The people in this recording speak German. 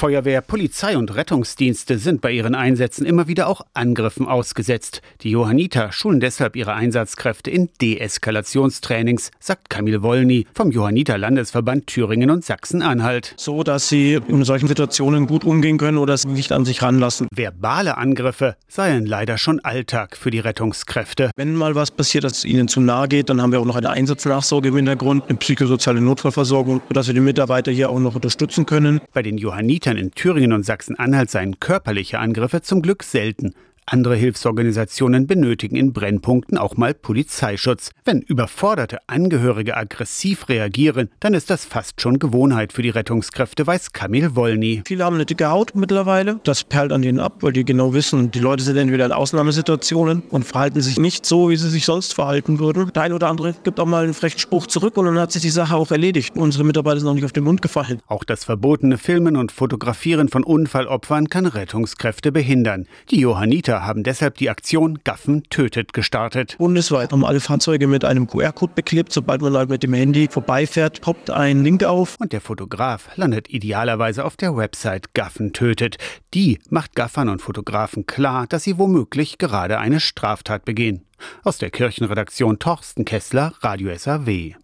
Feuerwehr, Polizei und Rettungsdienste sind bei ihren Einsätzen immer wieder auch Angriffen ausgesetzt. Die Johanniter schulen deshalb ihre Einsatzkräfte in Deeskalationstrainings, sagt Kamil Wollny vom Johanniter Landesverband Thüringen und Sachsen-Anhalt. So, dass sie in solchen Situationen gut umgehen können oder es nicht an sich ranlassen. Verbale Angriffe seien leider schon Alltag für die Rettungskräfte. Wenn mal was passiert, dass es ihnen zu nahe geht, dann haben wir auch noch eine Einsatznachsorge im Hintergrund, eine psychosoziale Notfallversorgung, sodass wir die Mitarbeiter hier auch noch unterstützen können. Bei den Johannitern in Thüringen und Sachsen-Anhalt seien körperliche Angriffe zum Glück selten. Andere Hilfsorganisationen benötigen in Brennpunkten auch mal Polizeischutz. Wenn überforderte Angehörige aggressiv reagieren, dann ist das fast schon Gewohnheit für die Rettungskräfte, weiß Kamil Wollny. Viele haben eine dicke Haut mittlerweile. Das perlt an denen ab, weil die genau wissen, die Leute sind entweder in Ausnahmesituationen und verhalten sich nicht so, wie sie sich sonst verhalten würden. Der eine oder andere gibt auch mal einen frechen Spruch zurück und dann hat sich die Sache auch erledigt. Unsere Mitarbeiter sind auch nicht auf den Mund gefallen. Auch das verbotene Filmen und Fotografieren von Unfallopfern kann Rettungskräfte behindern. Die Johanniter haben deshalb die Aktion Gaffen tötet gestartet. Bundesweit haben alle Fahrzeuge mit einem QR-Code beklebt. Sobald man halt mit dem Handy vorbeifährt, poppt ein Link auf. Und der Fotograf landet idealerweise auf der Website Gaffen tötet. Die macht Gaffern und Fotografen klar, dass sie womöglich gerade eine Straftat begehen. Aus der Kirchenredaktion Torsten Kessler, Radio SAW.